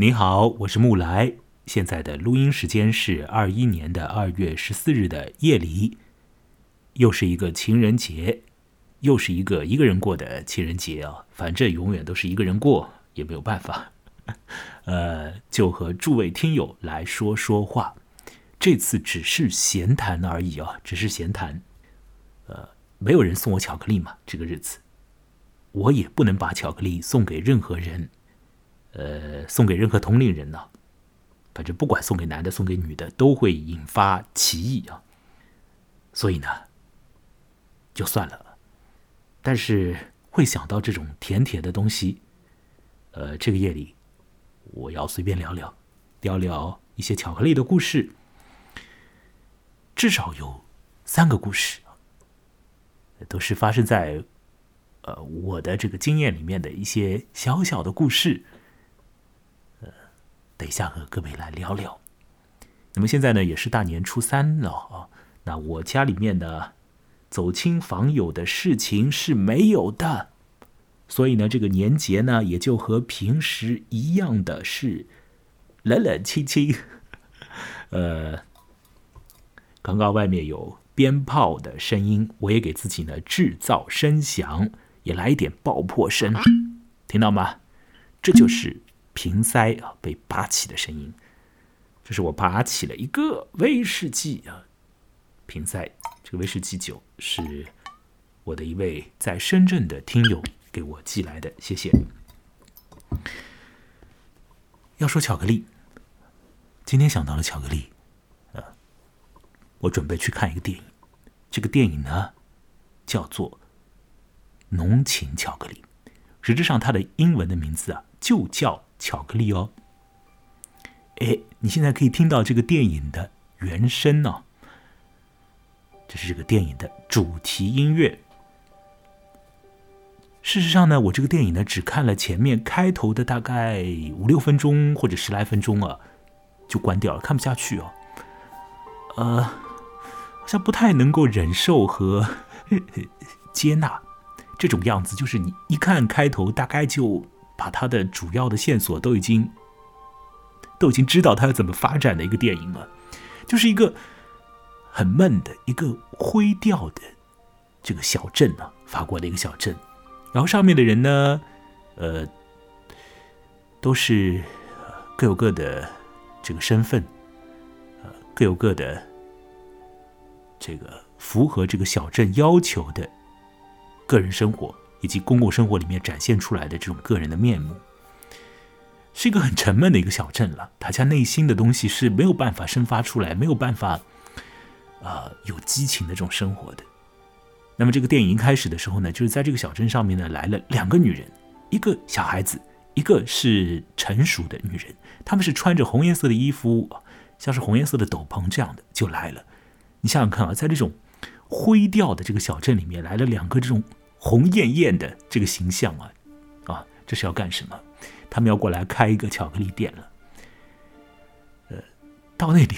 你好，我是木来。现在的录音时间是二一年的二月十四日的夜里，又是一个情人节，又是一个一个人过的情人节啊！反正永远都是一个人过，也没有办法。呃，就和诸位听友来说说话，这次只是闲谈而已啊，只是闲谈。呃，没有人送我巧克力嘛，这个日子，我也不能把巧克力送给任何人。呃，送给任何同龄人呢，反正不管送给男的送给女的，都会引发歧义啊。所以呢，就算了。但是会想到这种甜甜的东西，呃，这个夜里我要随便聊聊，聊聊一些巧克力的故事，至少有三个故事，都是发生在呃我的这个经验里面的一些小小的故事。等一下和各位来聊聊。那么现在呢，也是大年初三了啊。那我家里面呢，走亲访友的事情是没有的，所以呢，这个年节呢，也就和平时一样的是冷冷清清。呃，刚刚外面有鞭炮的声音，我也给自己呢制造声响，也来一点爆破声，听到吗？这就是。瓶塞啊，被拔起的声音，这是我拔起了一个威士忌啊瓶塞。这个威士忌酒是我的一位在深圳的听友给我寄来的，谢谢。要说巧克力，今天想到了巧克力，啊，我准备去看一个电影。这个电影呢，叫做《浓情巧克力》，实质上它的英文的名字啊，就叫。巧克力哦，哎，你现在可以听到这个电影的原声呢，这是这个电影的主题音乐。事实上呢，我这个电影呢只看了前面开头的大概五六分钟或者十来分钟啊，就关掉了，看不下去哦。呃，好像不太能够忍受和 接纳这种样子，就是你一看开头，大概就。把他的主要的线索都已经都已经知道他要怎么发展的一个电影了，就是一个很闷的一个灰调的这个小镇啊，法国的一个小镇，然后上面的人呢，呃，都是各有各的这个身份，呃，各有各的这个符合这个小镇要求的个人生活。以及公共生活里面展现出来的这种个人的面目，是一个很沉闷的一个小镇了。大家内心的东西是没有办法生发出来，没有办法，啊，有激情的这种生活的。那么这个电影一开始的时候呢，就是在这个小镇上面呢来了两个女人，一个小孩子，一个是成熟的女人。她们是穿着红颜色的衣服，像是红颜色的斗篷这样的就来了。你想想看啊，在这种灰调的这个小镇里面来了两个这种。红艳艳的这个形象啊，啊，这是要干什么？他们要过来开一个巧克力店了。呃，到那里，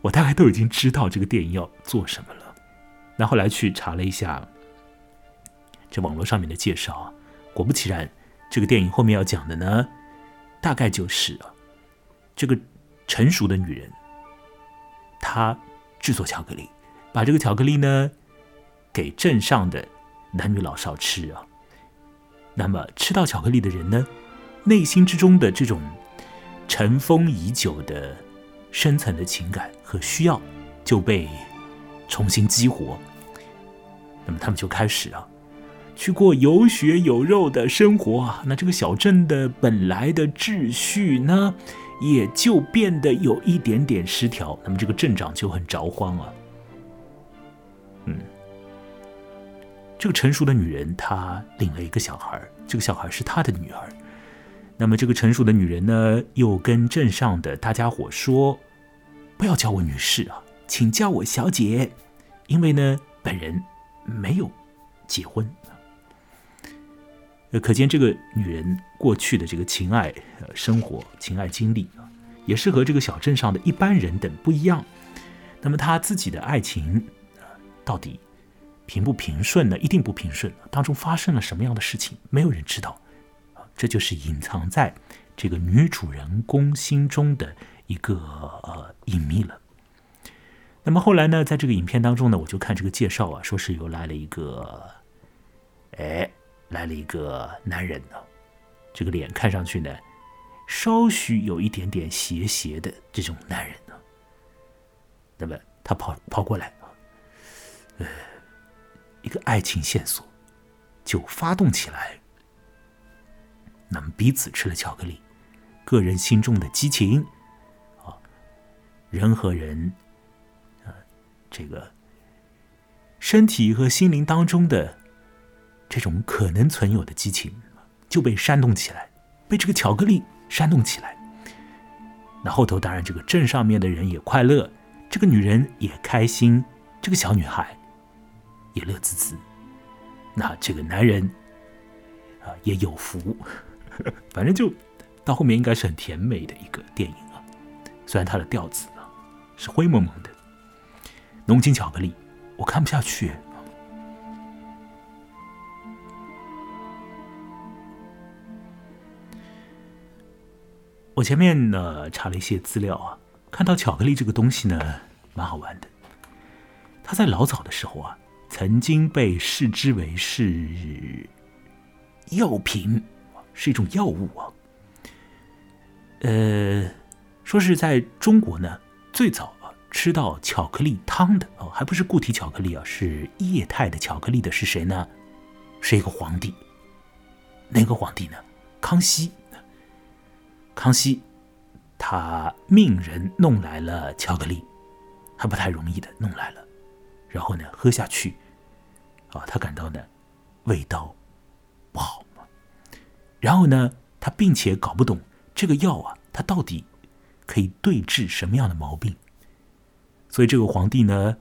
我大概都已经知道这个电影要做什么了。那后来去查了一下这网络上面的介绍，果不其然，这个电影后面要讲的呢，大概就是啊，这个成熟的女人，她制作巧克力，把这个巧克力呢给镇上的。男女老少吃啊，那么吃到巧克力的人呢，内心之中的这种尘封已久的深层的情感和需要就被重新激活。那么他们就开始啊，去过有血有肉的生活啊。那这个小镇的本来的秩序呢，也就变得有一点点失调。那么这个镇长就很着慌啊，这个成熟的女人，她领了一个小孩这个小孩是她的女儿。那么，这个成熟的女人呢，又跟镇上的大家伙说：“不要叫我女士啊，请叫我小姐，因为呢，本人没有结婚。”，可见这个女人过去的这个情爱生活、情爱经历啊，也是和这个小镇上的一般人等不一样。那么，她自己的爱情到底？平不平顺呢？一定不平顺。当中发生了什么样的事情，没有人知道。啊，这就是隐藏在这个女主人公心中的一个呃隐秘了。那么后来呢，在这个影片当中呢，我就看这个介绍啊，说是又来了一个，哎，来了一个男人呢，这个脸看上去呢，稍许有一点点斜斜的这种男人呢。那么他跑跑过来啊，呃，一个爱情线索就发动起来。那么彼此吃了巧克力，个人心中的激情啊，人和人啊，这个身体和心灵当中的这种可能存有的激情就被煽动起来，被这个巧克力煽动起来。那后头当然这个镇上面的人也快乐，这个女人也开心，这个小女孩也乐滋滋。那这个男人啊也有福。反正就到后面应该是很甜美的一个电影啊，虽然它的调子呢是灰蒙蒙的，浓情巧克力，我看不下去。我前面呢查了一些资料啊，看到巧克力这个东西呢蛮好玩的，它在老早的时候啊，曾经被视之为是药品。是一种药物啊，呃，说是在中国呢，最早啊吃到巧克力汤的哦，还不是固体巧克力啊，是液态的巧克力的是谁呢？是一个皇帝，哪个皇帝呢？康熙。康熙他命人弄来了巧克力，还不太容易的弄来了，然后呢喝下去，啊，他感到呢味道不好。然后呢，他并且搞不懂这个药啊，它到底可以对治什么样的毛病。所以这个皇帝呢，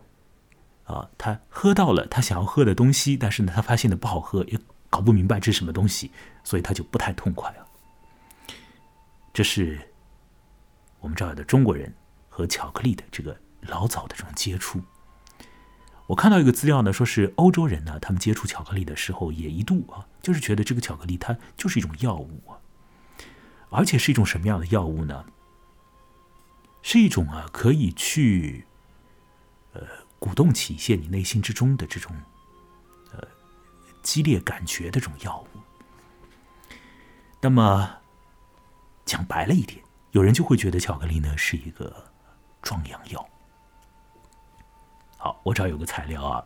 啊，他喝到了他想要喝的东西，但是呢，他发现的不好喝，也搞不明白这是什么东西，所以他就不太痛快啊。这是我们这儿的中国人和巧克力的这个老早的这种接触。我看到一个资料呢，说是欧洲人呢，他们接触巧克力的时候，也一度啊，就是觉得这个巧克力它就是一种药物啊，而且是一种什么样的药物呢？是一种啊，可以去呃鼓动起一些你内心之中的这种呃激烈感觉的这种药物。那么讲白了一点，有人就会觉得巧克力呢是一个壮阳药。好，我这儿有个材料啊，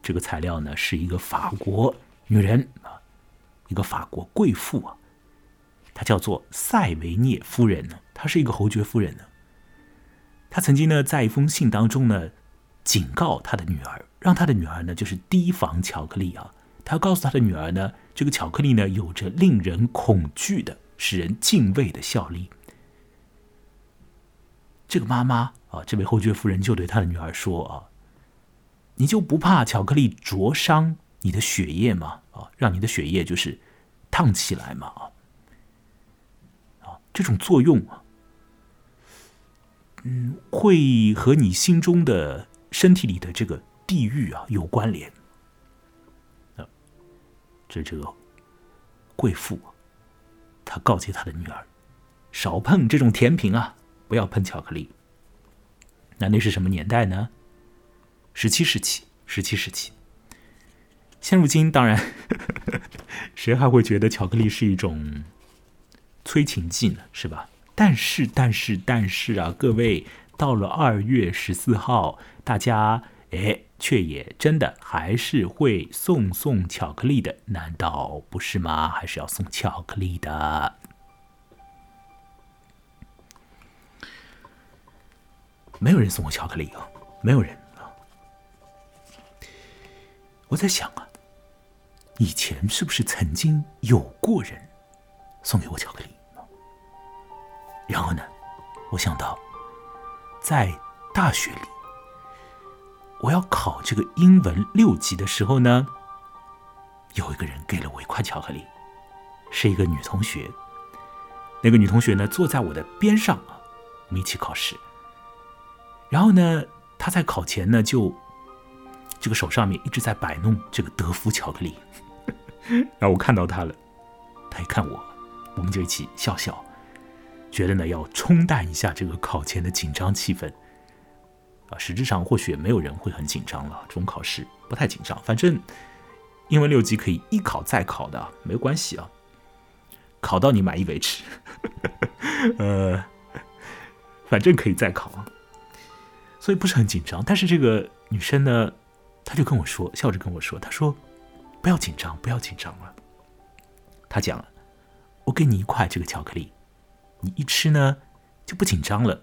这个材料呢是一个法国女人啊，一个法国贵妇啊，她叫做塞维涅夫人呢，她是一个侯爵夫人呢。她曾经呢在一封信当中呢，警告她的女儿，让她的女儿呢就是提防巧克力啊。她告诉她的女儿呢，这个巧克力呢有着令人恐惧的、使人敬畏的效力。这个妈妈啊，这位侯爵夫人就对她的女儿说啊。你就不怕巧克力灼伤你的血液吗？啊，让你的血液就是烫起来嘛？啊，啊，这种作用啊，嗯，会和你心中的身体里的这个地狱啊有关联。啊，这这个贵妇，她告诫她的女儿，少碰这种甜品啊，不要碰巧克力。那那是什么年代呢？十七世纪，十七世纪。现如今，当然，谁还会觉得巧克力是一种催情剂呢？是吧？但是，但是，但是啊，各位，到了二月十四号，大家哎，却也真的还是会送送巧克力的，难道不是吗？还是要送巧克力的。没有人送我巧克力啊，没有人。我在想啊，以前是不是曾经有过人送给我巧克力？然后呢，我想到在大学里，我要考这个英文六级的时候呢，有一个人给了我一块巧克力，是一个女同学。那个女同学呢，坐在我的边上啊，我们一起考试。然后呢，她在考前呢就。这个手上面一直在摆弄这个德芙巧克力，然 后我看到他了，他一看我，我们就一起笑笑，觉得呢要冲淡一下这个考前的紧张气氛。啊，实质上或许也没有人会很紧张了，这种考试不太紧张，反正英文六级可以一考再考的，没关系啊，考到你满意为止。呃，反正可以再考啊，所以不是很紧张。但是这个女生呢，他就跟我说，笑着跟我说，他说不要紧张，不要紧张了。他讲，我给你一块这个巧克力，你一吃呢就不紧张了，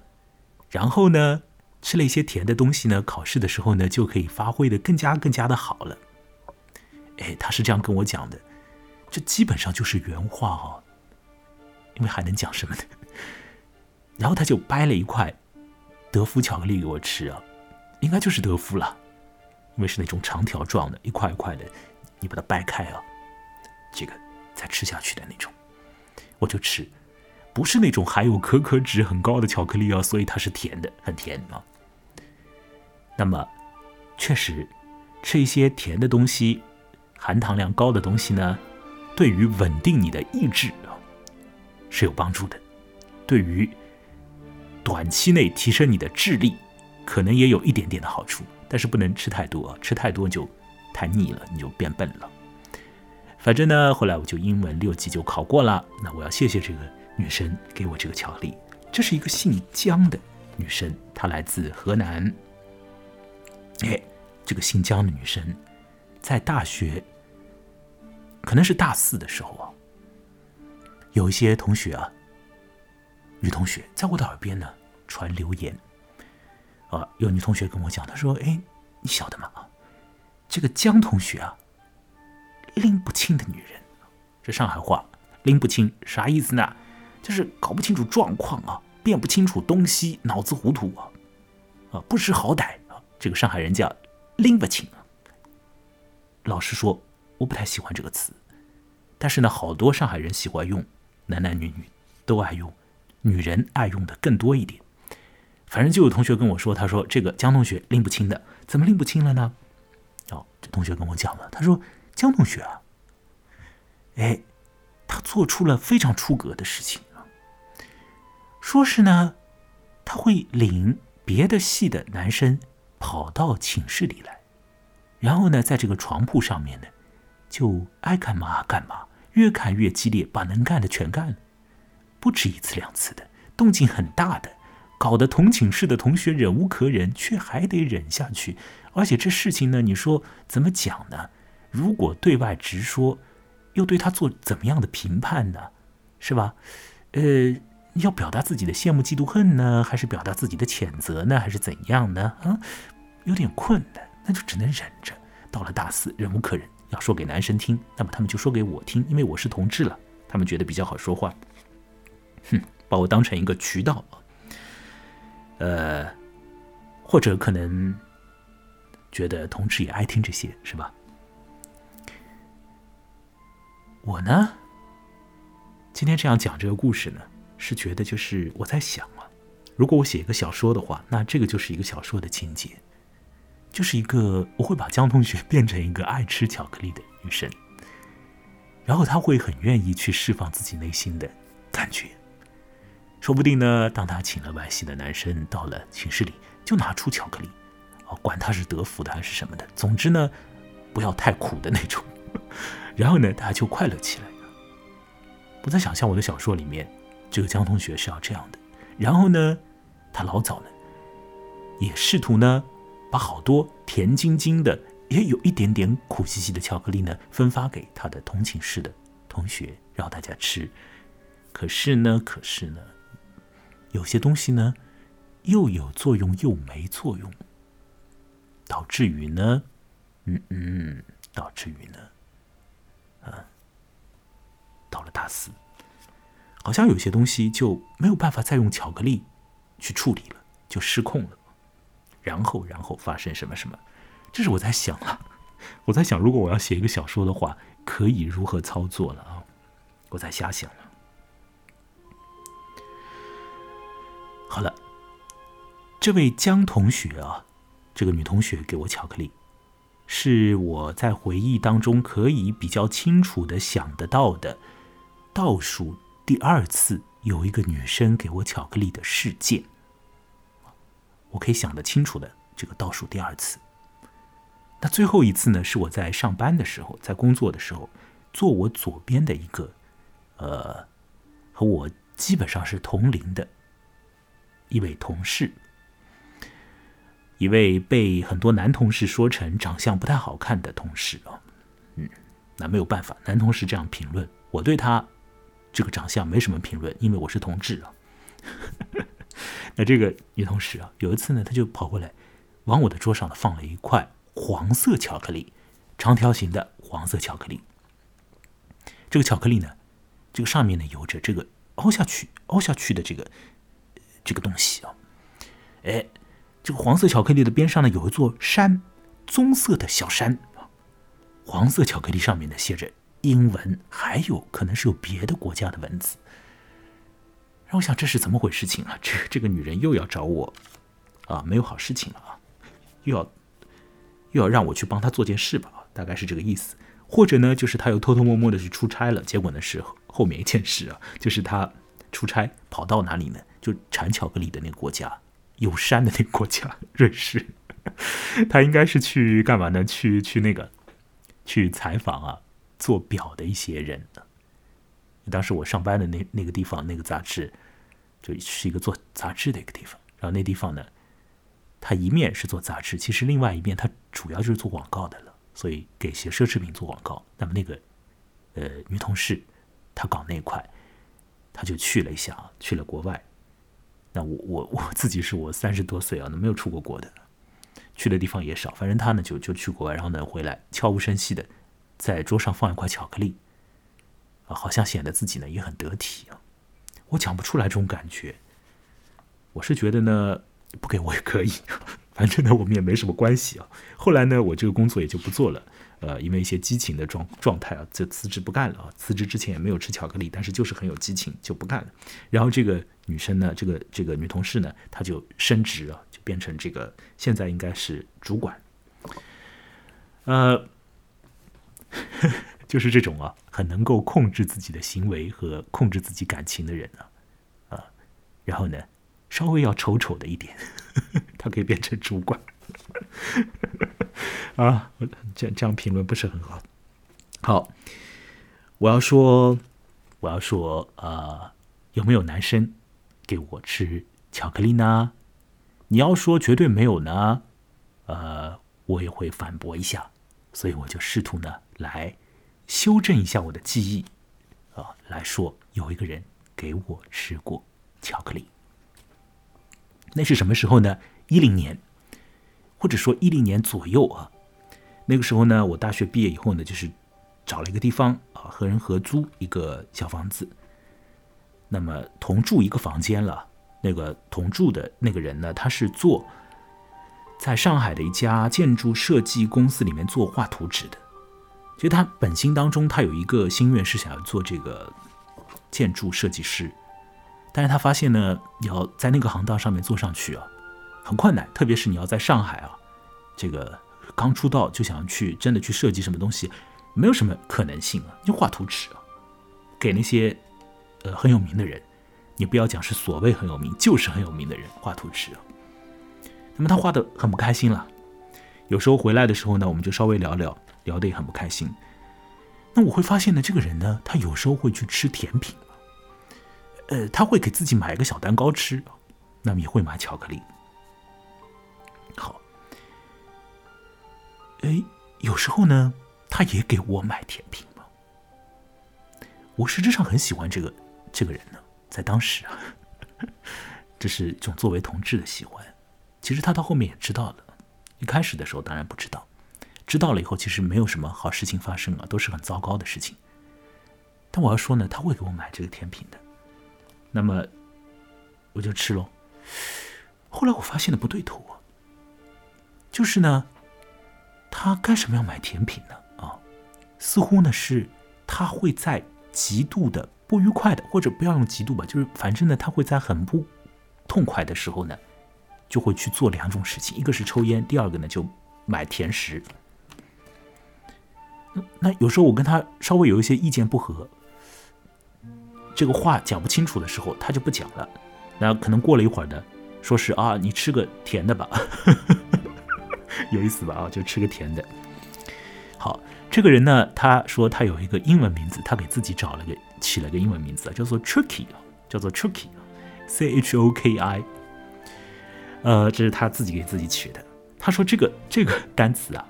然后呢。吃了一些甜的东西呢，考试的时候呢就可以发挥的更加更加的好了。哎，他是这样跟我讲的，这基本上就是原话哦。因为还能讲什么呢？然后他就掰了一块德芙巧克力给我吃啊，应该就是德芙了，因为是那种长条状的，一块一块的，你把它掰开啊，这个再吃下去的那种，我就吃，不是那种含有可可脂很高的巧克力啊，所以它是甜的，很甜啊。那么，确实，吃一些甜的东西，含糖量高的东西呢，对于稳定你的意志啊是有帮助的。对于短期内提升你的智力，可能也有一点点的好处。但是不能吃太多，吃太多就太腻了，你就变笨了。反正呢，后来我就英文六级就考过了。那我要谢谢这个女生给我这个巧克力。这是一个姓姜的女生，她来自河南。哎，这个姓姜的女生，在大学，可能是大四的时候啊，有一些同学啊，女同学在我的耳边呢传流言，啊，有女同学跟我讲，她说：“哎，你晓得吗？啊这个姜同学啊，拎不清的女人，这上海话拎不清啥意思呢？就是搞不清楚状况啊，辨不清楚东西，脑子糊涂啊，啊，不识好歹啊。”这个上海人叫拎不清啊。老实说，我不太喜欢这个词，但是呢，好多上海人喜欢用，男男女女都爱用，女人爱用的更多一点。反正就有同学跟我说，他说这个江同学拎不清的，怎么拎不清了呢？哦，这同学跟我讲了，他说江同学啊，哎，他做出了非常出格的事情啊，说是呢，他会领别的系的男生。跑到寝室里来，然后呢，在这个床铺上面呢，就爱干嘛干嘛，越看越激烈，把能干的全干了，不止一次两次的，动静很大的，搞得同寝室的同学忍无可忍，却还得忍下去。而且这事情呢，你说怎么讲呢？如果对外直说，又对他做怎么样的评判呢？是吧？呃。要表达自己的羡慕、嫉妒、恨呢，还是表达自己的谴责呢，还是怎样呢？啊，有点困难，那就只能忍着。到了大四，忍无可忍，要说给男生听，那么他们就说给我听，因为我是同志了，他们觉得比较好说话。哼，把我当成一个渠道，呃，或者可能觉得同志也爱听这些，是吧？我呢，今天这样讲这个故事呢。是觉得就是我在想啊，如果我写一个小说的话，那这个就是一个小说的情节，就是一个我会把江同学 变成一个爱吃巧克力的女生，然后她会很愿意去释放自己内心的感觉，说不定呢，当她请了外系的男生到了寝室里，就拿出巧克力，哦，管他是德芙的还是什么的，总之呢，不要太苦的那种，然后呢，大家就快乐起来了。我在想象我的小说里面。这个江同学是要这样的，然后呢，他老早呢，也试图呢，把好多甜津津的，也有一点点苦兮兮的巧克力呢，分发给他的同寝室的同学，让大家吃。可是呢，可是呢，有些东西呢，又有作用又没作用，导致于呢，嗯嗯，导致于呢，啊，到了大四。好像有些东西就没有办法再用巧克力去处理了，就失控了。然后，然后发生什么什么？这是我在想啊，我在想，如果我要写一个小说的话，可以如何操作了啊？我在瞎想。好了，这位江同学啊，这个女同学给我巧克力，是我在回忆当中可以比较清楚的想得到的倒数。第二次有一个女生给我巧克力的事件。我可以想得清楚的，这个倒数第二次。那最后一次呢？是我在上班的时候，在工作的时候，坐我左边的一个，呃，和我基本上是同龄的一位同事，一位被很多男同事说成长相不太好看的同事啊。嗯，那没有办法，男同事这样评论，我对他这个长相没什么评论，因为我是同志啊。那这个女同事啊，有一次呢，她就跑过来，往我的桌上呢放了一块黄色巧克力，长条形的黄色巧克力。这个巧克力呢，这个上面呢有着这个凹下去、凹下去的这个这个东西啊。哎，这个黄色巧克力的边上呢有一座山，棕色的小山。黄色巧克力上面呢写着英文，还有可能是有别的国家的文字。让我想这是怎么回事情啊？这这个女人又要找我，啊，没有好事情了啊，又要又要让我去帮她做件事吧？大概是这个意思。或者呢，就是她又偷偷摸摸的去出差了。结果呢是后面一件事啊，就是她出差跑到哪里呢？就产巧克力的那个国家，有山的那个国家，瑞士。他应该是去干嘛呢？去去那个去采访啊，做表的一些人。当时我上班的那那个地方，那个杂志。就是一个做杂志的一个地方，然后那地方呢，它一面是做杂志，其实另外一面它主要就是做广告的了，所以给些奢侈品做广告。那么那个呃女同事，她搞那块，她就去了一下啊，去了国外。那我我我自己是我三十多岁啊，那没有出过国的，去的地方也少。反正他呢就就去国外，然后呢回来悄无声息的在桌上放一块巧克力，啊，好像显得自己呢也很得体啊。我讲不出来这种感觉，我是觉得呢，不给我也可以，反正呢我们也没什么关系啊。后来呢，我这个工作也就不做了，呃，因为一些激情的状状态啊，就辞职不干了啊。辞职之前也没有吃巧克力，但是就是很有激情，就不干了。然后这个女生呢，这个这个女同事呢，她就升职啊，就变成这个现在应该是主管，呃。就是这种啊，很能够控制自己的行为和控制自己感情的人呢，啊，然后呢，稍微要丑丑的一点，他可以变成主管，啊，这这样评论不是很好。好，我要说，我要说，啊，有没有男生给我吃巧克力呢？你要说绝对没有呢，呃，我也会反驳一下，所以我就试图呢来。修正一下我的记忆，啊，来说有一个人给我吃过巧克力。那是什么时候呢？一零年，或者说一零年左右啊。那个时候呢，我大学毕业以后呢，就是找了一个地方啊，和人合租一个小房子。那么同住一个房间了。那个同住的那个人呢，他是做在上海的一家建筑设计公司里面做画图纸的。其实他本心当中，他有一个心愿是想要做这个建筑设计师，但是他发现呢，要在那个行当上面做上去啊，很困难，特别是你要在上海啊，这个刚出道就想去真的去设计什么东西，没有什么可能性啊，就画图纸啊，给那些呃很有名的人，你不要讲是所谓很有名，就是很有名的人画图纸啊，那么他画的很不开心了，有时候回来的时候呢，我们就稍微聊聊。聊得也很不开心。那我会发现呢，这个人呢，他有时候会去吃甜品呃，他会给自己买一个小蛋糕吃，那么也会买巧克力。好，哎，有时候呢，他也给我买甜品嘛。我实质上很喜欢这个这个人呢，在当时啊，这是一种作为同志的喜欢。其实他到后面也知道了，一开始的时候当然不知道。知道了以后，其实没有什么好事情发生啊，都是很糟糕的事情。但我要说呢，他会给我买这个甜品的，那么我就吃喽。后来我发现的不对头啊，就是呢，他干什么要买甜品呢？啊，似乎呢是他会在极度的不愉快的，或者不要用极度吧，就是反正呢，他会在很不痛快的时候呢，就会去做两种事情，一个是抽烟，第二个呢就买甜食。那有时候我跟他稍微有一些意见不合，这个话讲不清楚的时候，他就不讲了。那可能过了一会儿呢，说是啊，你吃个甜的吧，有意思吧？啊，就吃个甜的。好，这个人呢，他说他有一个英文名字，他给自己找了个起了个英文名字，叫做 Tricky 叫做 Tricky，C H O K I。呃，这是他自己给自己取的。他说这个这个单词啊，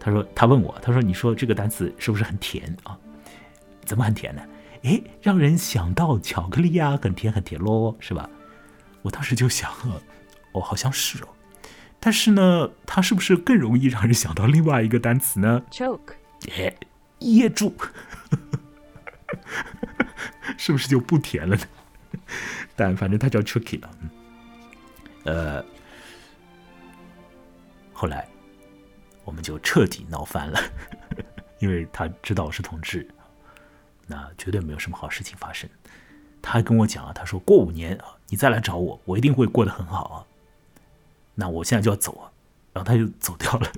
他说他问我，他说你说这个单词是不是很甜啊？怎么很甜呢？哎，让人想到巧克力呀，很甜很甜喽，是吧？我当时就想，哦，好像是哦。但是呢，它是不是更容易让人想到另外一个单词呢？choke，哎，噎住，是不是就不甜了呢？但反正它叫 choky 了。呃，后来我们就彻底闹翻了，因为他知道我是同志。那绝对没有什么好事情发生。他还跟我讲啊，他说过五年啊，你再来找我，我一定会过得很好啊。那我现在就要走啊，然后他就走掉了，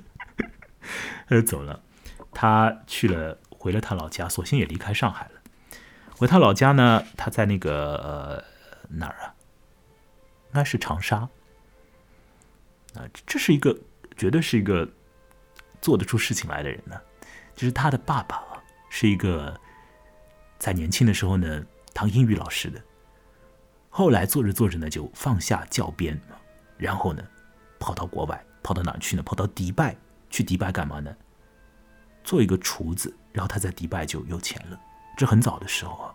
他就走了。他去了，回了他老家，索性也离开上海了。回他老家呢，他在那个呃哪儿啊？应该是长沙。啊，这是一个绝对是一个做得出事情来的人呢。就是他的爸爸啊，是一个。在年轻的时候呢，当英语老师的，后来做着做着呢，就放下教鞭，然后呢，跑到国外，跑到哪去呢？跑到迪拜去迪拜干嘛呢？做一个厨子，然后他在迪拜就有钱了。这很早的时候啊，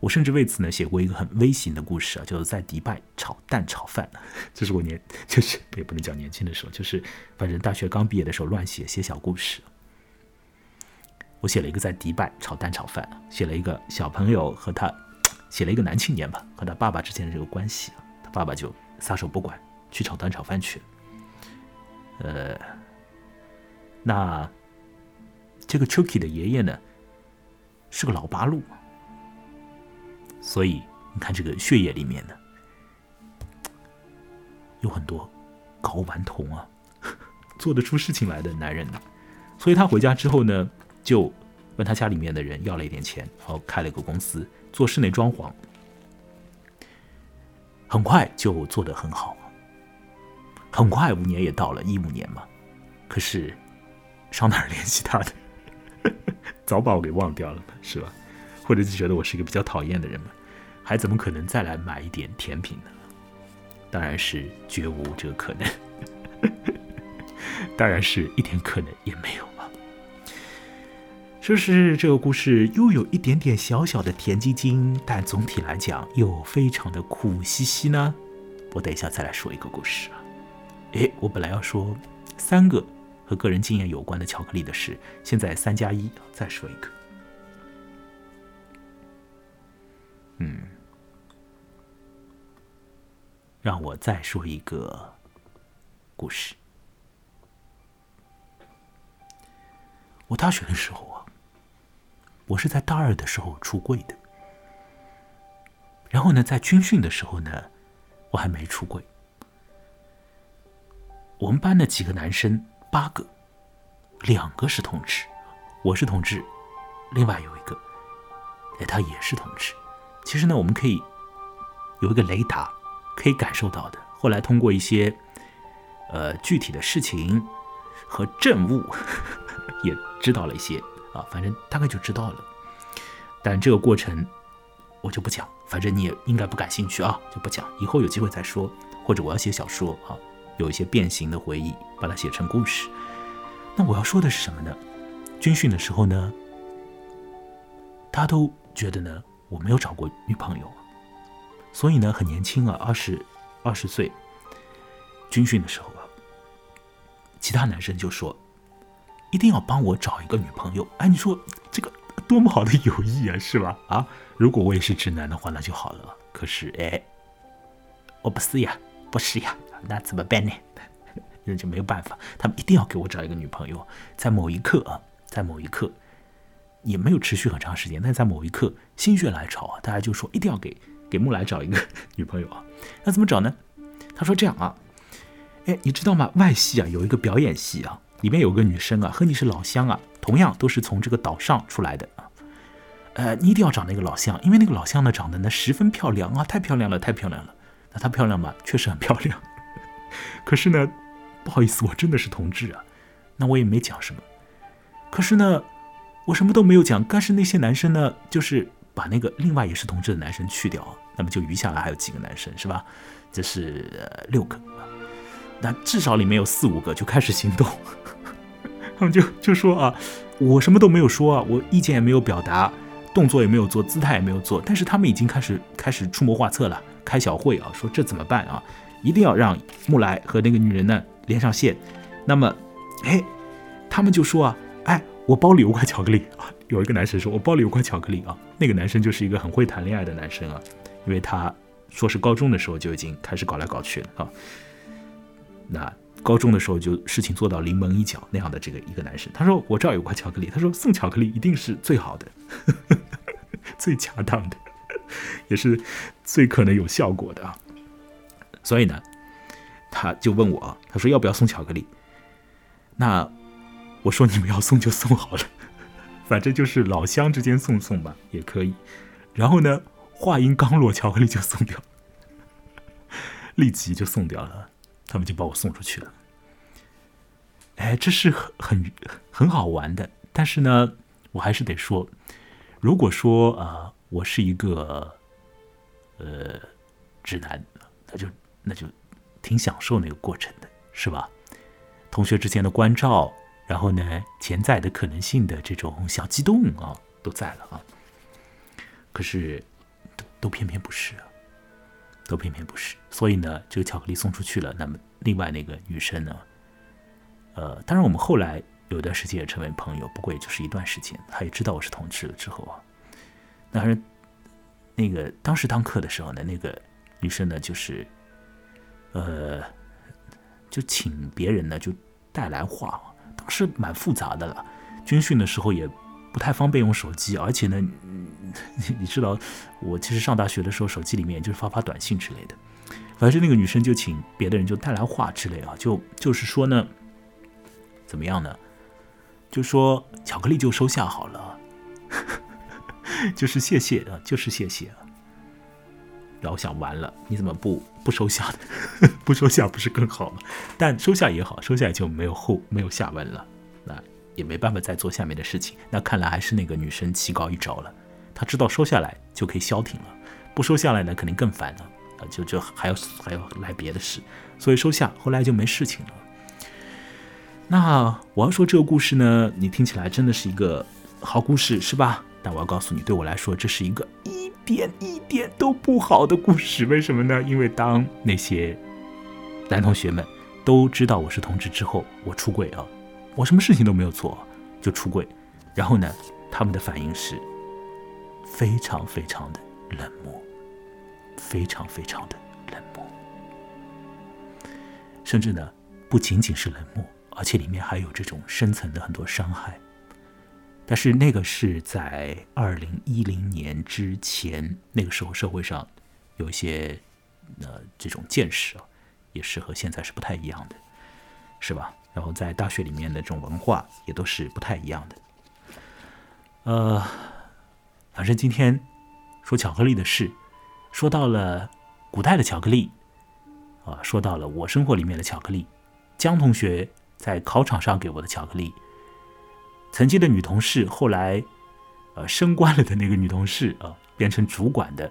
我甚至为此呢写过一个很微型的故事啊，就是在迪拜炒蛋炒饭。这是我年，就是也不能讲年轻的时候，就是反正大学刚毕业的时候乱写写小故事。我写了一个在迪拜炒蛋炒饭，写了一个小朋友和他，写了一个男青年吧和他爸爸之间的这个关系，他爸爸就撒手不管去炒蛋炒饭去。呃，那这个 Chucky 的爷爷呢是个老八路，所以你看这个血液里面呢有很多睾丸酮啊，做得出事情来的男人呢，所以他回家之后呢。就问他家里面的人要了一点钱，然后开了一个公司做室内装潢，很快就做得很好。很快五年也到了一五年嘛，可是上哪儿联系他的？早把我给忘掉了，是吧？或者就觉得我是一个比较讨厌的人嘛？还怎么可能再来买一点甜品呢？当然是绝无这个可能，当然是一点可能也没有。是不是这个故事又有一点点小小的甜津津，但总体来讲又非常的苦兮兮呢？我等一下再来说一个故事啊。诶，我本来要说三个和个人经验有关的巧克力的事，现在三加一，再说一个。嗯，让我再说一个故事。我大学的时候啊。我是在大二的时候出柜的，然后呢，在军训的时候呢，我还没出柜。我们班的几个男生，八个，两个是同志，我是同志，另外有一个，哎，他也是同志。其实呢，我们可以有一个雷达，可以感受到的。后来通过一些呃具体的事情和证物，也知道了一些。啊，反正大概就知道了，但这个过程我就不讲，反正你也应该不感兴趣啊，就不讲，以后有机会再说。或者我要写小说啊，有一些变形的回忆，把它写成故事。那我要说的是什么呢？军训的时候呢，他都觉得呢我没有找过女朋友，所以呢很年轻啊，二十二十岁，军训的时候啊，其他男生就说。一定要帮我找一个女朋友，哎，你说这个多么好的友谊啊，是吧？啊，如果我也是直男的话，那就好了。可是，哎，我不是呀，不是呀，那怎么办呢？那就没有办法，他们一定要给我找一个女朋友。在某一刻啊，在某一刻，也没有持续很长时间，但在某一刻心血来潮啊，大家就说一定要给给木来找一个 女朋友啊。那怎么找呢？他说这样啊，哎，你知道吗？外系啊有一个表演系啊。里面有个女生啊，和你是老乡啊，同样都是从这个岛上出来的啊。呃，你一定要找那个老乡，因为那个老乡呢长得呢十分漂亮啊，太漂亮了，太漂亮了。那她漂亮吗？确实很漂亮。可是呢，不好意思，我真的是同志啊。那我也没讲什么。可是呢，我什么都没有讲。但是那些男生呢，就是把那个另外也是同志的男生去掉，那么就余下来还有几个男生，是吧？这是六个。那至少里面有四五个就开始行动。他们就就说啊，我什么都没有说啊，我意见也没有表达，动作也没有做，姿态也没有做。但是他们已经开始开始出谋划策了，开小会啊，说这怎么办啊？一定要让木来和那个女人呢连上线。那么，哎，他们就说啊，哎，我包里有块巧克力啊。有一个男生说，我包里有块巧克力啊。那个男生就是一个很会谈恋爱的男生啊，因为他说是高中的时候就已经开始搞来搞去了啊。那。高中的时候就事情做到临门一脚那样的这个一个男生，他说我这儿有块巧克力，他说送巧克力一定是最好的，呵 呵最恰当的，也是最可能有效果的啊。所以呢，他就问我，他说要不要送巧克力？那我说你们要送就送好了，反正就是老乡之间送送吧，也可以。然后呢，话音刚落，巧克力就送掉，立即就送掉了。他们就把我送出去了。哎，这是很很很好玩的。但是呢，我还是得说，如果说啊，我是一个呃直男，那就那就挺享受那个过程的，是吧？同学之间的关照，然后呢，潜在的可能性的这种小激动啊，都在了啊。可是，都都偏偏不是啊。都偏偏不是，所以呢，这个巧克力送出去了。那么另外那个女生呢？呃，当然我们后来有段时间也成为朋友，不过也就是一段时间。她也知道我是同志了之后啊，那是那个当时当课的时候呢，那个女生呢就是，呃，就请别人呢就带来画，当时蛮复杂的了。军训的时候也。不太方便用手机，而且呢，你 你知道，我其实上大学的时候，手机里面就是发发短信之类的。反正那个女生就请别的人就带来画之类啊，就就是说呢，怎么样呢？就说巧克力就收下好了，就是谢谢啊，就是谢谢啊。然后想完了，你怎么不不收下呢？不收下不是更好吗？但收下也好，收下就没有后没有下文了。那也没办法再做下面的事情，那看来还是那个女生棋高一招了。她知道收下来就可以消停了，不收下来呢肯定更烦了啊！就就还要还要来别的事，所以收下，后来就没事情了。那我要说这个故事呢，你听起来真的是一个好故事是吧？但我要告诉你，对我来说这是一个一点一点都不好的故事。为什么呢？因为当那些男同学们都知道我是同志之后，我出轨啊。我什么事情都没有做，就出柜，然后呢，他们的反应是非常非常的冷漠，非常非常的冷漠，甚至呢，不仅仅是冷漠，而且里面还有这种深层的很多伤害。但是那个是在二零一零年之前，那个时候社会上有一些呃这种见识啊，也是和现在是不太一样的，是吧？然后在大学里面的这种文化也都是不太一样的。呃，反正今天说巧克力的事，说到了古代的巧克力，啊，说到了我生活里面的巧克力，江同学在考场上给我的巧克力，曾经的女同事后来呃升官了的那个女同事啊，变成主管的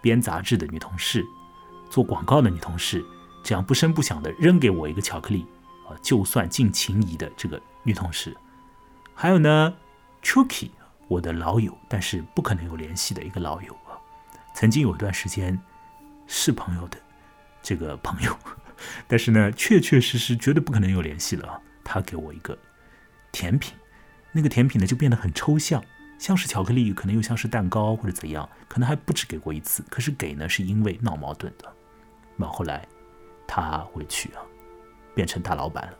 编杂志的女同事，做广告的女同事，这样不声不响的扔给我一个巧克力啊。就算尽情谊的这个女同事，还有呢，Chucky，我的老友，但是不可能有联系的一个老友啊，曾经有一段时间是朋友的这个朋友，但是呢，确确实实绝对不可能有联系了啊。他给我一个甜品，那个甜品呢就变得很抽象，像是巧克力，可能又像是蛋糕或者怎样，可能还不止给过一次。可是给呢是因为闹矛盾的，那后来他回去啊。变成大老板了。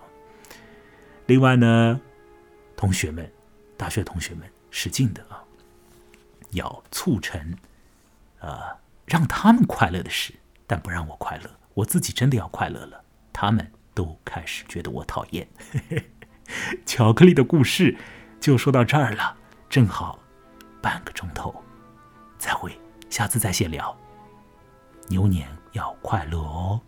另外呢，同学们，大学同学们，使劲的啊，要促成，呃，让他们快乐的事，但不让我快乐。我自己真的要快乐了，他们都开始觉得我讨厌。巧克力的故事就说到这儿了，正好半个钟头。再会，下次再闲聊。牛年要快乐哦！